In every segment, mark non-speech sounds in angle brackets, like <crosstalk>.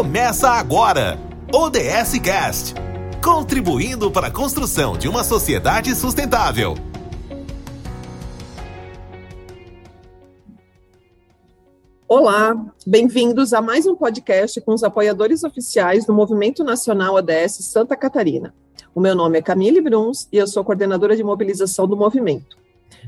Começa agora. ODS Cast. Contribuindo para a construção de uma sociedade sustentável. Olá, bem-vindos a mais um podcast com os apoiadores oficiais do Movimento Nacional ODS Santa Catarina. O meu nome é Camille Bruns e eu sou coordenadora de mobilização do movimento.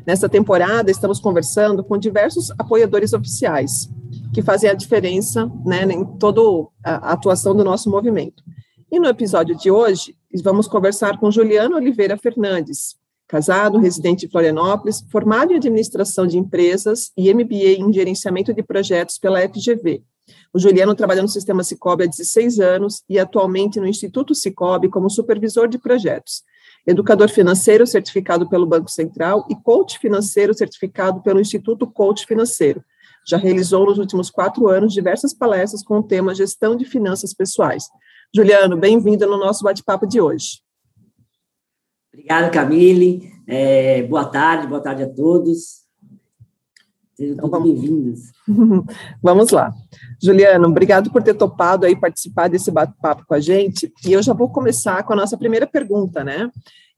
Nesta temporada, estamos conversando com diversos apoiadores oficiais, que fazem a diferença né, em toda a atuação do nosso movimento. E no episódio de hoje, vamos conversar com Juliano Oliveira Fernandes, casado, residente de Florianópolis, formado em administração de empresas e MBA em gerenciamento de projetos pela FGV. O Juliano trabalha no sistema Cicobi há 16 anos e atualmente no Instituto Cicobi como supervisor de projetos educador financeiro certificado pelo Banco Central e coach financeiro certificado pelo Instituto Coach Financeiro. Já realizou nos últimos quatro anos diversas palestras com o tema Gestão de Finanças Pessoais. Juliano, bem-vindo no nosso bate-papo de hoje. Obrigado, Camille. É, boa tarde, boa tarde a todos. Sejam então, todos bem-vindos. <laughs> vamos lá. Juliano, obrigado por ter topado aí participar desse bate-papo com a gente. E eu já vou começar com a nossa primeira pergunta, né?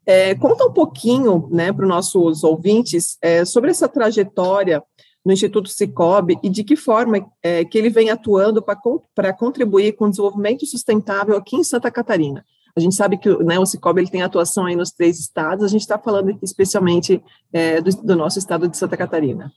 É, conta um pouquinho, né, para os nossos ouvintes é, sobre essa trajetória no Instituto Cicobi e de que forma é, que ele vem atuando para contribuir com o desenvolvimento sustentável aqui em Santa Catarina. A gente sabe que né, o Cicobi ele tem atuação aí nos três estados, a gente está falando especialmente é, do, do nosso estado de Santa Catarina.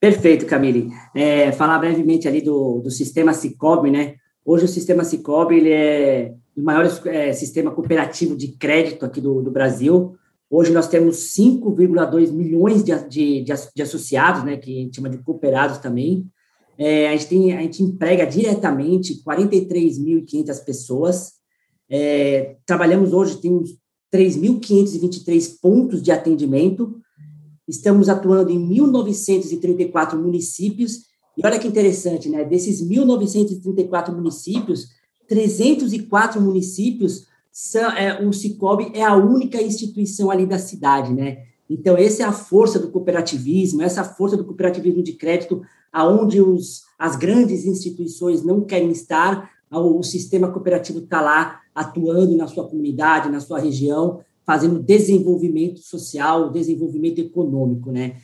Perfeito, Camille. É, falar brevemente ali do, do sistema Cicobi, né? Hoje o sistema Cicobi ele é o maior é, sistema cooperativo de crédito aqui do, do Brasil. Hoje nós temos 5,2 milhões de, de, de, associados, né, que a gente chama de cooperados também. É, a, gente tem, a gente emprega diretamente 43.500 pessoas. É, trabalhamos hoje, temos 3.523 pontos de atendimento, Estamos atuando em 1.934 municípios. E olha que interessante, né? Desses 1.934 municípios, 304 municípios, são, é, o Cicobi é a única instituição ali da cidade, né? Então, essa é a força do cooperativismo, essa força do cooperativismo de crédito, aonde os, as grandes instituições não querem estar, o, o sistema cooperativo está lá atuando na sua comunidade, na sua região, fazendo desenvolvimento social, desenvolvimento econômico, né?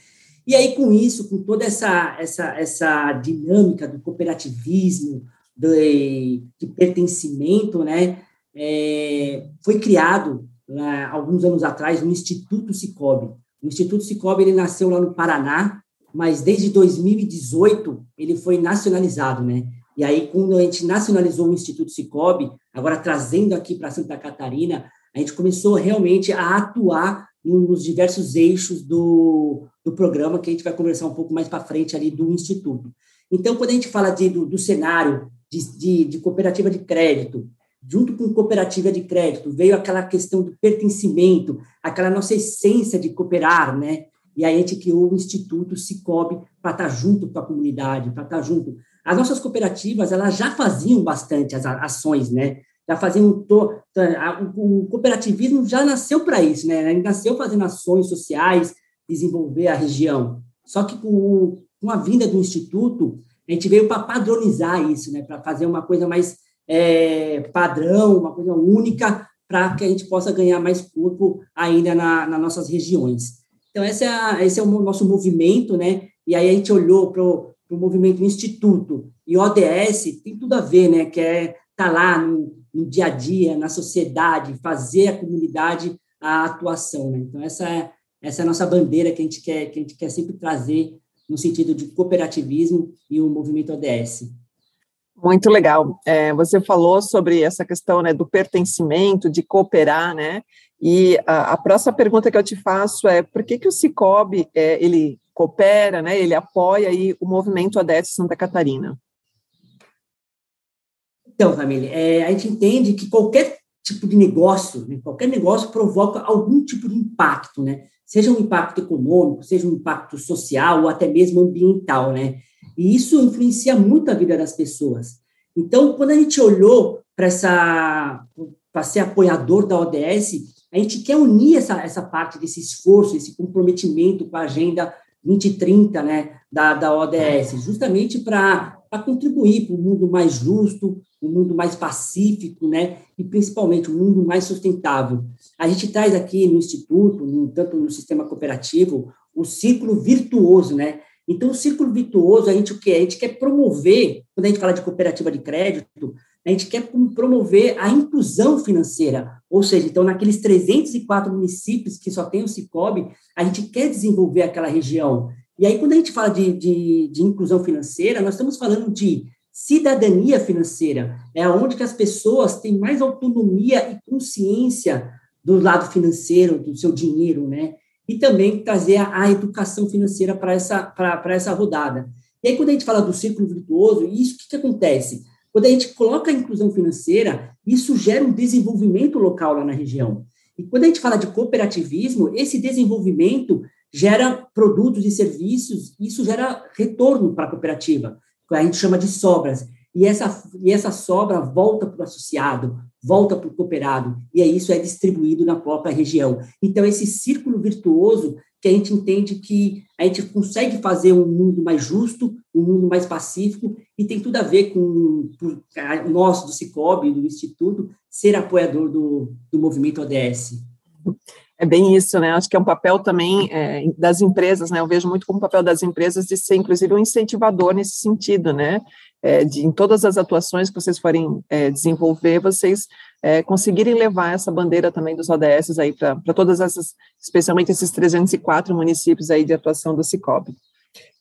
E aí, com isso, com toda essa, essa, essa dinâmica do cooperativismo, de, de pertencimento, né, é, foi criado, né, alguns anos atrás, o Instituto Cicobi. O Instituto Cicobi, ele nasceu lá no Paraná, mas desde 2018 ele foi nacionalizado, né? E aí, quando a gente nacionalizou o Instituto Cicobi, agora trazendo aqui para Santa Catarina, a gente começou realmente a atuar nos diversos eixos do, do programa, que a gente vai conversar um pouco mais para frente ali do Instituto. Então, quando a gente fala de, do, do cenário de, de, de, cooperativa de crédito, junto com cooperativa de crédito, veio aquela questão do pertencimento, aquela nossa essência de cooperar, né? E aí a gente criou o Instituto Cicobi para estar tá junto com a comunidade, para estar tá junto. As nossas cooperativas, elas já faziam bastante as ações, né? Já faziam o cooperativismo já nasceu para isso, né? Ele nasceu fazendo ações sociais, desenvolver a região. Só que com, com a vinda do instituto, a gente veio para padronizar isso, né? Para fazer uma coisa mais é, padrão, uma coisa única, para que a gente possa ganhar mais corpo ainda na, nas nossas regiões. Então, esse é, esse é o nosso movimento, né? E aí a gente olhou para o movimento Instituto e ODS, tem tudo a ver, né? Que é tá lá no, no dia a dia, na sociedade, fazer a comunidade a atuação. Né? Então, essa é, essa é a nossa bandeira que a gente quer, que a gente quer sempre trazer no sentido de cooperativismo e o movimento ODS. Muito legal. É, você falou sobre essa questão né, do pertencimento, de cooperar, né? E a, a, próxima pergunta que eu te faço é por que, que o Cicobi é, ele coopera, né? Ele apoia aí o movimento ODS Santa Catarina? Então, família, é, a gente entende que qualquer tipo de negócio, né, qualquer negócio provoca algum tipo de impacto, né? Seja um impacto econômico, seja um impacto social ou até mesmo ambiental, né? E isso influencia muito a vida das pessoas. Então, quando a gente olhou para essa para ser apoiador da ODS, a gente quer unir essa, essa parte desse esforço, esse comprometimento com a agenda 2030, né, da, da ODS, justamente para contribuir para um mundo mais justo, um mundo mais pacífico, né? E principalmente um mundo mais sustentável. A gente traz aqui no Instituto, no, tanto no sistema cooperativo, o ciclo virtuoso, né? Então, o ciclo virtuoso, a gente o que A gente quer promover, quando a gente fala de cooperativa de crédito, a gente quer promover a inclusão financeira, ou seja, então, naqueles 304 municípios que só tem o Cicobi, a gente quer desenvolver aquela região. E aí, quando a gente fala de, de, de inclusão financeira, nós estamos falando de cidadania financeira, é onde que as pessoas têm mais autonomia e consciência do lado financeiro, do seu dinheiro, né? E também trazer a, educação financeira para essa, essa rodada. E aí, quando a gente fala do círculo virtuoso, isso o que, que acontece? Quando a gente coloca a inclusão financeira, isso gera um desenvolvimento local lá na região. E quando a gente fala de cooperativismo, esse desenvolvimento gera produtos e serviços, isso gera retorno para a cooperativa, a gente chama de sobras. E essa, e essa sobra volta para o associado, volta para o cooperado, e é isso é distribuído na própria região. Então, esse círculo virtuoso que a gente entende que a gente consegue fazer um mundo mais justo, um mundo mais pacífico, e tem tudo a ver com o nosso do Cicobi, do Instituto, ser apoiador do, do movimento ODS. É bem isso, né? Acho que é um papel também é, das empresas, né? Eu vejo muito como papel das empresas de ser, inclusive, um incentivador nesse sentido, né? É, de em todas as atuações que vocês forem é, desenvolver, vocês é, conseguirem levar essa bandeira também dos ODS aí para todas essas, especialmente esses 304 municípios aí de atuação do Cicobi.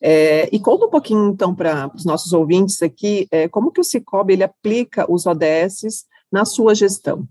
É, e conta um pouquinho, então, para os nossos ouvintes aqui, é, como que o Cicobi, ele aplica os ODS na sua gestão?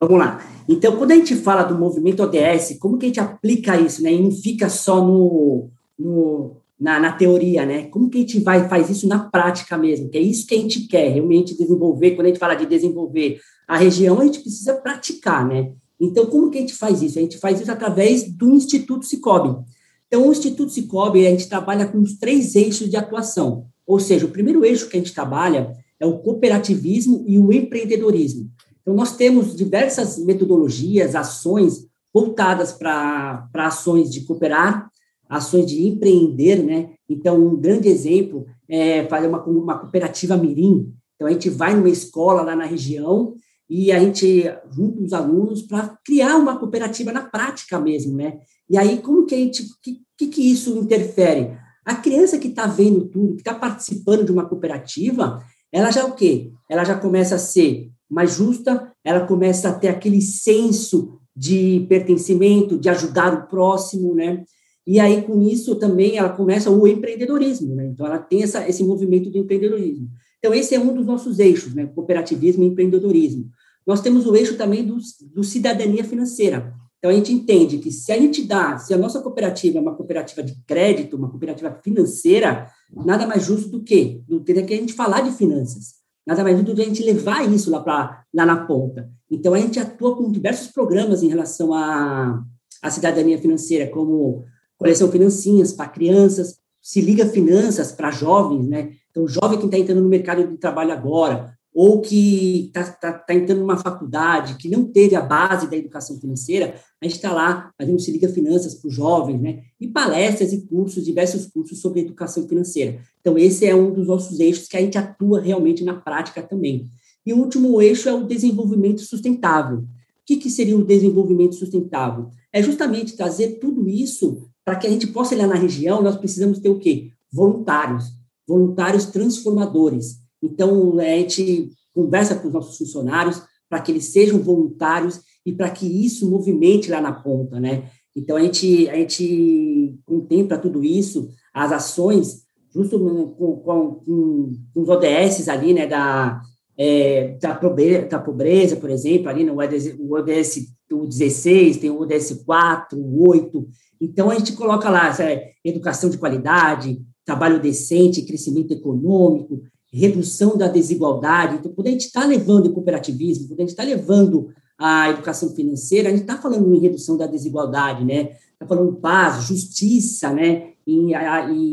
Vamos lá. Então, quando a gente fala do movimento ODS, como que a gente aplica isso, né? E não fica só no, no na, na, teoria, né? Como que a gente vai faz isso na prática mesmo? Que é isso que a gente quer realmente desenvolver. Quando a gente fala de desenvolver a região, a gente precisa praticar, né? Então, como que a gente faz isso? A gente faz isso através do Instituto Cicobi. Então, o Instituto Cicobi, a gente trabalha com os três eixos de atuação. Ou seja, o primeiro eixo que a gente trabalha é o cooperativismo e o empreendedorismo. Então, nós temos diversas metodologias, ações voltadas para ações de cooperar, ações de empreender, né? Então, um grande exemplo é fazer uma, uma cooperativa mirim. Então, a gente vai numa escola lá na região e a gente junta os alunos para criar uma cooperativa na prática mesmo, né? E aí, como que a gente, que, que, que isso interfere? A criança que está vendo tudo, que está participando de uma cooperativa, ela já o quê? Ela já começa a ser mais justa, ela começa a ter aquele senso de pertencimento, de ajudar o próximo, né? E aí, com isso, também ela começa o empreendedorismo, né? Então, ela tem essa, esse movimento do empreendedorismo. Então, esse é um dos nossos eixos, né? Cooperativismo e empreendedorismo. Nós temos o eixo também do, do cidadania financeira. Então, a gente entende que se a dá, se a nossa cooperativa é uma cooperativa de crédito, uma cooperativa financeira, nada mais justo do que, do que a gente falar de finanças. Nada mais do que a gente levar isso lá, pra, lá na ponta. Então, a gente atua com diversos programas em relação à, à cidadania financeira, como coleção financinhas para crianças, se liga finanças para jovens, né? Então, jovem que está entrando no mercado de trabalho agora, ou que está tá, tá entrando numa faculdade, que não teve a base da educação financeira, a gente está lá fazendo Se Liga Finanças para os jovens, né? E palestras e cursos, diversos cursos sobre educação financeira. Então, esse é um dos nossos eixos que a gente atua realmente na prática também. E o último eixo é o desenvolvimento sustentável. O que, que seria o desenvolvimento sustentável? É justamente trazer tudo isso para que a gente possa olhar na região, nós precisamos ter o quê? Voluntários, voluntários transformadores. Então, a gente conversa com os nossos funcionários para que eles sejam voluntários e para que isso movimente lá na ponta, né? Então, a gente, a gente contempla tudo isso, as ações, justo com, com, com os ODS ali, né, da, é, da, pobreza, da pobreza, por exemplo, ali no ODS, o ODS o 16, tem o ODS 4, o 8, então, a gente coloca lá é, educação de qualidade, trabalho decente, crescimento econômico, redução da desigualdade. Então, quando a gente está levando o cooperativismo, quando a gente está levando a educação financeira, a gente está falando em redução da desigualdade, né? Está falando paz, justiça, né? Em,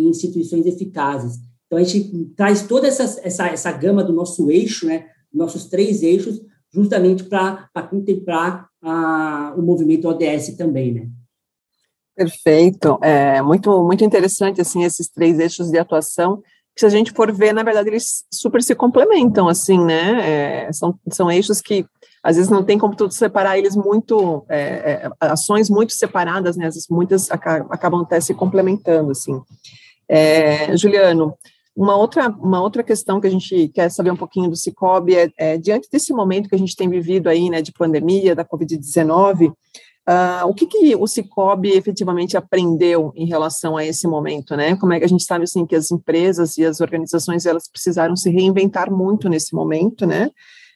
instituições eficazes. Então, a gente traz toda essa, essa, essa gama do nosso eixo, né? Nossos três eixos, justamente para contemplar a, o movimento ODS também, né? Perfeito, é muito, muito interessante, assim, esses três eixos de atuação, se a gente for ver, na verdade, eles super se complementam, assim, né? É, são, são eixos que às vezes não tem como tudo separar eles muito, é, é, ações muito separadas, né? Às vezes muitas acabam até se complementando, assim. É, Juliano, uma outra, uma outra questão que a gente quer saber um pouquinho do Cicobi é, é diante desse momento que a gente tem vivido aí, né, de pandemia, da Covid-19, Uh, o que, que o Cicobi efetivamente aprendeu em relação a esse momento, né? Como é que a gente sabe assim que as empresas e as organizações elas precisaram se reinventar muito nesse momento, né?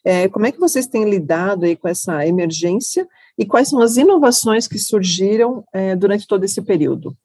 É, como é que vocês têm lidado aí com essa emergência e quais são as inovações que surgiram é, durante todo esse período?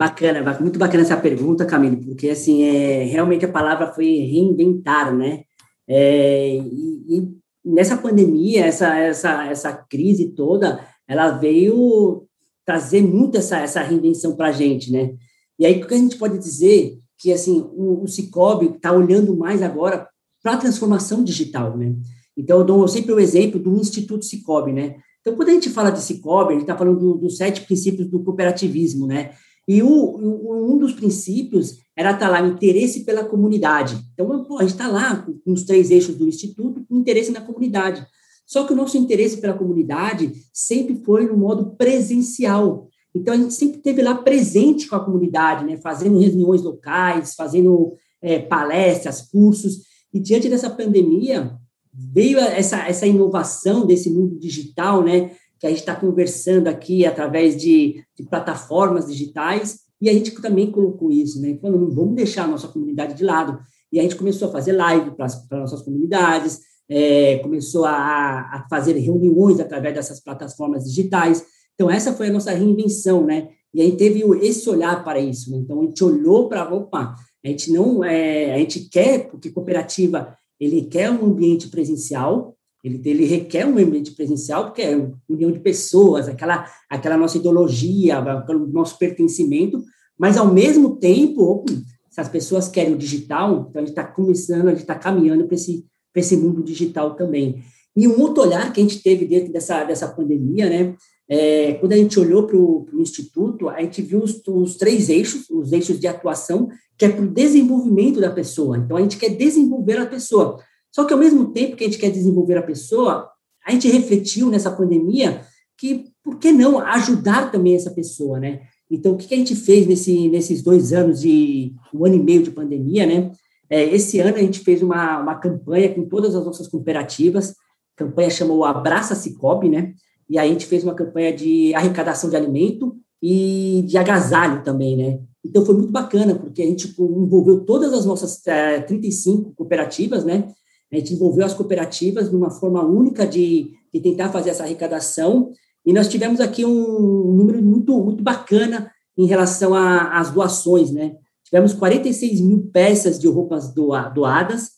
Bacana, muito bacana essa pergunta, Camille, porque assim é realmente a palavra foi reinventar, né? É, e, e nessa pandemia, essa, essa, essa crise toda, ela veio trazer muito essa, essa reinvenção para a gente, né? E aí, o que a gente pode dizer que, assim, o, o Cicobi está olhando mais agora para a transformação digital, né? Então, eu dou sempre o exemplo do Instituto Cicobi, né? Então, quando a gente fala de Cicobi, a gente está falando dos do sete princípios do cooperativismo, né? E o, um dos princípios era estar tá lá, o interesse pela comunidade. Então, pô, a gente está lá com os três eixos do Instituto, com interesse na comunidade. Só que o nosso interesse pela comunidade sempre foi no modo presencial. Então, a gente sempre esteve lá presente com a comunidade, né? fazendo reuniões locais, fazendo é, palestras, cursos. E diante dessa pandemia, veio essa, essa inovação desse mundo digital, né? Que a gente está conversando aqui através de, de, plataformas digitais, e a gente também colocou isso, né? Falando, não vamos deixar a nossa comunidade de lado. E a gente começou a fazer live para as nossas comunidades, é, começou a, a, fazer reuniões através dessas plataformas digitais. Então, essa foi a nossa reinvenção, né? E a gente teve esse olhar para isso, né? Então, a gente olhou para, opa, a gente não, é, a gente quer, porque cooperativa, ele quer um ambiente presencial, ele, ele requer um ambiente presencial, porque é união de pessoas, aquela, aquela nossa ideologia, aquele nosso pertencimento, mas, ao mesmo tempo, se as pessoas querem o digital, então a gente está começando, a gente está caminhando para esse, esse mundo digital também. E um outro olhar que a gente teve dentro dessa, dessa pandemia, né, é, quando a gente olhou para o Instituto, a gente viu os, os, três eixos, os eixos de atuação, que é para o desenvolvimento da pessoa. Então, a gente quer desenvolver a pessoa. Só que, ao mesmo tempo que a gente quer desenvolver a pessoa, a gente refletiu nessa pandemia que, por que não ajudar também essa pessoa, né? Então, o que a gente fez nesse, nesses dois anos de, um ano e meio de pandemia, né? É, esse ano a gente fez uma, uma campanha com todas as nossas cooperativas, a campanha chamou Abraça Cicobi, né? E aí a gente fez uma campanha de arrecadação de alimento e de agasalho também, né? Então, foi muito bacana, porque a gente envolveu todas as nossas é, 35 cooperativas, né? A gente envolveu as cooperativas de uma forma única de, de tentar fazer essa arrecadação, e nós tivemos aqui um número muito, muito bacana em relação às doações, né? Tivemos 46 mil peças de roupas doadas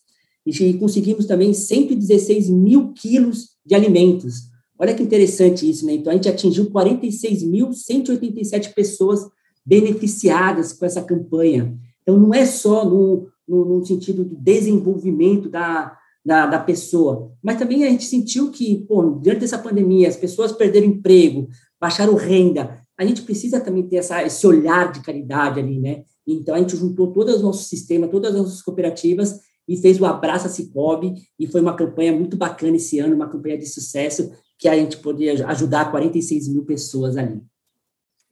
e conseguimos também 116 mil quilos de alimentos. Olha que interessante isso, né? Então, a gente atingiu 46.187 pessoas beneficiadas com essa campanha. Então, não é só no, no, no sentido do desenvolvimento da, da, da pessoa. Mas também a gente sentiu que, pô, diante dessa pandemia, as pessoas perderam emprego, baixaram renda. A gente precisa também ter essa, esse olhar de caridade ali, né? Então, a gente juntou todo o nosso sistema, todas as nossas cooperativas e fez o Abraça Cicobi, e foi uma campanha muito bacana esse ano, uma campanha de sucesso, que a gente poderia ajudar 46 mil pessoas ali.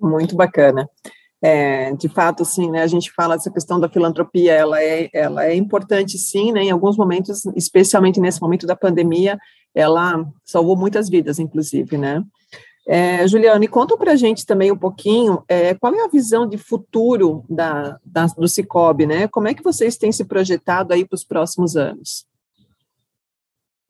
Muito bacana. É, de fato, sim, né, a gente fala essa questão da filantropia, ela é, ela é importante, sim, né, em alguns momentos, especialmente nesse momento da pandemia, ela salvou muitas vidas, inclusive, né. É, Juliane, conta para a gente também um pouquinho é, qual é a visão de futuro da, da, do Cicobi, né? Como é que vocês têm se projetado aí para os próximos anos?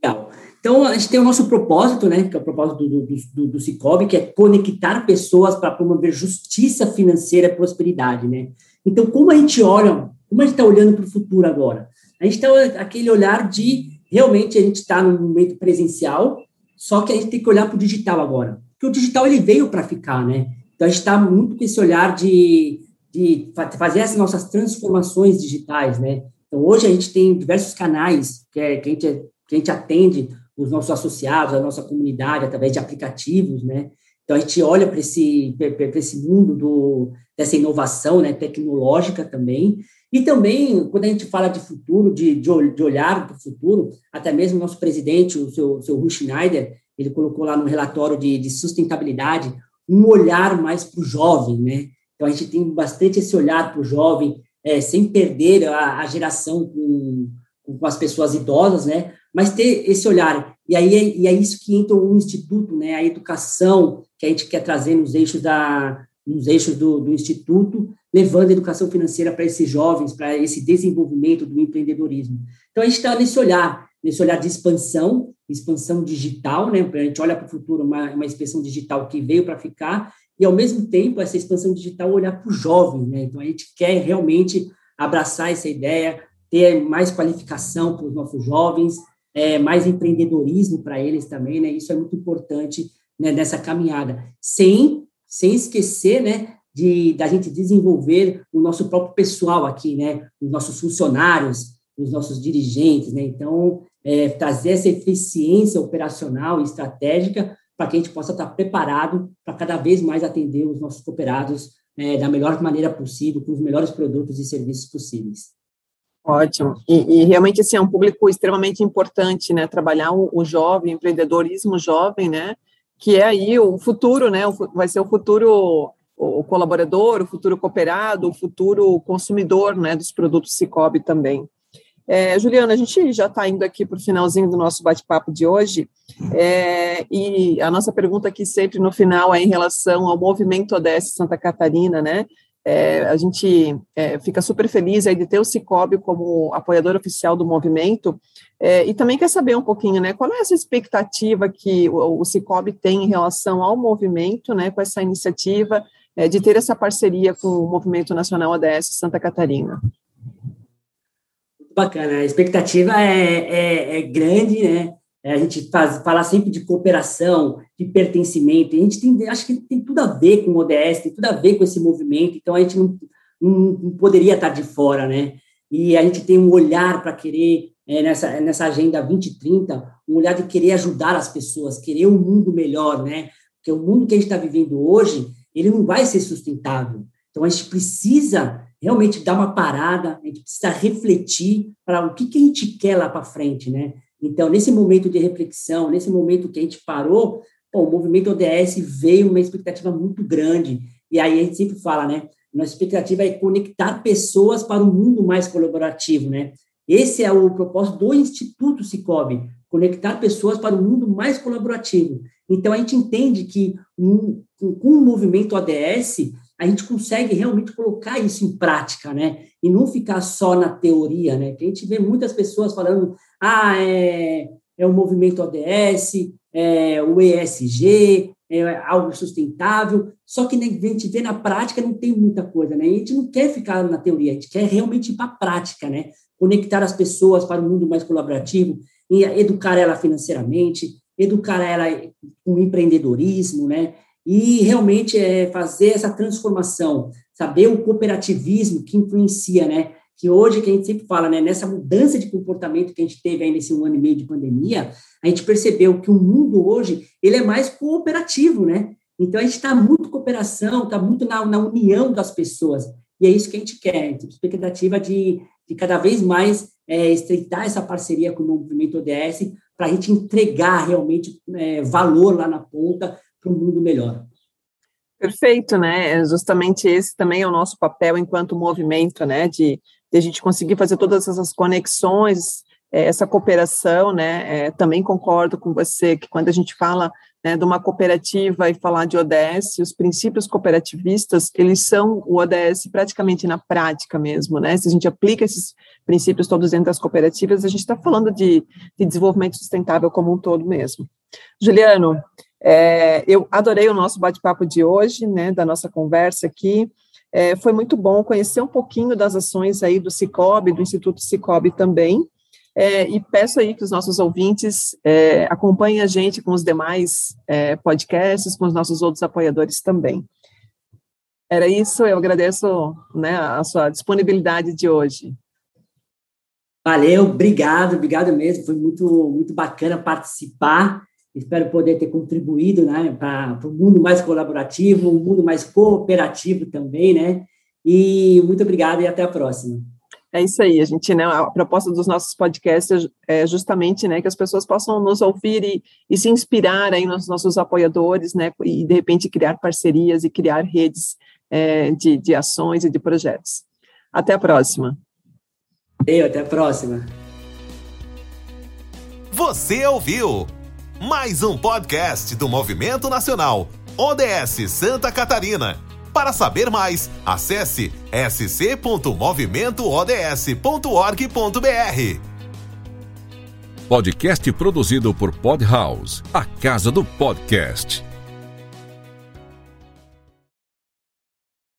Legal. Então, a gente tem o nosso propósito, né, que é o propósito do, do, do, do Cicobi, que é conectar pessoas para promover justiça financeira e prosperidade, né? Então, como a gente olha, como a gente está olhando para o futuro agora? A gente está aquele olhar de, realmente, a gente está no momento presencial, só que a gente tem que olhar para o digital agora. Porque o digital, ele veio para ficar, né? Então, a gente está muito com esse olhar de, de fazer essas nossas transformações digitais, né? Então, hoje a gente tem diversos canais que, é, que, a, gente, que a gente atende os nossos associados, a nossa comunidade, através de aplicativos, né? Então, a gente olha para esse, esse mundo do, dessa inovação né, tecnológica também, E também, quando a gente fala de futuro, de, de, olhar para o futuro, até mesmo o nosso presidente, o seu, seu Ruth Schneider, ele colocou lá no relatório de, de sustentabilidade um olhar mais para o jovem, né? Então, a gente tem bastante esse olhar para o jovem, é, sem perder a, a geração com, com as pessoas idosas, né? Mas ter esse olhar. E aí é, e é isso que entra o instituto, né? A educação que a gente quer trazer nos eixos da nos eixos do, do instituto, levando a educação financeira para esses jovens, para esse desenvolvimento do empreendedorismo. Então a gente está nesse olhar, nesse olhar de expansão, expansão digital, né? A gente olha para o futuro uma, uma expansão digital que veio para ficar e ao mesmo tempo essa expansão digital olhar para o jovem, né? Então a gente quer realmente abraçar essa ideia, ter mais qualificação para os nossos jovens, é, mais empreendedorismo para eles também, né? Isso é muito importante né, nessa caminhada, sem sem esquecer, né, de da gente desenvolver o nosso próprio pessoal aqui, né, os nossos funcionários, os nossos dirigentes, né? Então, é, trazer essa eficiência operacional e estratégica para que a gente possa estar preparado para cada vez mais atender os nossos cooperados é, da melhor maneira possível, com os melhores produtos e serviços possíveis. Ótimo. E, e, realmente, assim, é um público extremamente importante, né? Trabalhar o, o jovem, empreendedorismo jovem, né? Que é aí o futuro, né? O, vai ser o futuro o colaborador, o futuro cooperado, o futuro consumidor, né? Dos produtos Cicobi também. É, Juliana, a gente já está indo aqui para o finalzinho do nosso bate-papo de hoje, é, e a nossa pergunta aqui sempre no final é em relação ao movimento ODS Santa Catarina, né? É, a gente é, fica super feliz aí de ter o Cicobi como apoiador oficial do movimento é, e também quer saber um pouquinho, né, qual é essa expectativa que o, o Cicobi tem em relação ao movimento, né, com essa iniciativa é, de ter essa parceria com o Movimento Nacional ODS Santa Catarina. Bacana, a expectativa é, é, é grande, né, é, a gente faz, fala sempre de cooperação, de pertencimento, a gente tem, acho que tem tudo a ver com o ODS, tem tudo a ver com esse movimento, então a gente não, não, não poderia estar de fora, né? E a gente tem um olhar para querer, é, nessa, nessa agenda 2030, um olhar de querer ajudar as pessoas, querer um mundo melhor, né? Porque o mundo que a gente está vivendo hoje, ele não vai ser sustentável. Então a gente precisa realmente dar uma parada, a gente precisa refletir para o que, que a gente quer lá para frente, né? Então, nesse momento de reflexão, nesse momento que a gente parou, o movimento ODS veio uma expectativa muito grande. E aí a gente sempre fala, né? Nossa expectativa é conectar pessoas para um mundo mais colaborativo, né? Esse é o propósito do Instituto Cicobi, conectar pessoas para um mundo mais colaborativo. Então, a gente entende que um, com o movimento ODS, a gente consegue realmente colocar isso em prática, né? E não ficar só na teoria, né? Que a gente vê muitas pessoas falando, ah, é, é o movimento ODS, é o ESG, é algo sustentável, só que né, a gente vê na prática não tem muita coisa, né? A gente não quer ficar na teoria, a gente quer realmente ir para a prática, né? Conectar as pessoas para um mundo mais colaborativo, educar ela financeiramente, educar ela com empreendedorismo, né? E realmente é fazer essa transformação, saber o cooperativismo que influencia, né? Que hoje, que a gente sempre fala, né? Nessa mudança de comportamento que a gente teve aí nesse um ano e meio de pandemia, a gente percebeu que o mundo hoje, ele é mais cooperativo, né? Então, a gente está muito cooperação, está muito na, na, união das pessoas. E é isso que a gente quer, a gente expectativa de, de cada vez mais é, estreitar essa parceria com o movimento ODS para a gente entregar realmente é, valor lá na ponta para um mundo melhor. Perfeito, né? É justamente esse também é o nosso papel enquanto movimento, né? De, de a gente conseguir fazer todas essas conexões, é, essa cooperação, né? É, também concordo com você que quando a gente fala né, de uma cooperativa e falar de ODS, os princípios cooperativistas, eles são o ODS praticamente na prática mesmo, né? Se a gente aplica esses princípios todos dentro das cooperativas, a gente está falando de, de desenvolvimento sustentável como um todo mesmo. Juliano, é, eu adorei o nosso bate-papo de hoje, né, da nossa conversa aqui. É, foi muito bom conhecer um pouquinho das ações aí do Cicobi, do Instituto Cicobi também. É, e peço aí que os nossos ouvintes é, acompanhem a gente com os demais é, podcasts, com os nossos outros apoiadores também. Era isso, eu agradeço né, a sua disponibilidade de hoje. Valeu, obrigado, obrigado mesmo, foi muito, muito bacana participar Espero poder ter contribuído né, para um mundo mais colaborativo, um mundo mais cooperativo também, né? E muito obrigado e até a próxima. É isso aí, a gente, né, a proposta dos nossos podcasts é justamente, né, que as pessoas possam nos ouvir e, e se inspirar aí nos nossos apoiadores, né, e de repente criar parcerias e criar redes é, de, de ações e de projetos. Até a próxima. Eu, até a próxima. Você ouviu mais um podcast do Movimento Nacional ODS Santa Catarina. Para saber mais, acesse sc.movimentoods.org.br. Podcast produzido por Podhouse, a casa do podcast.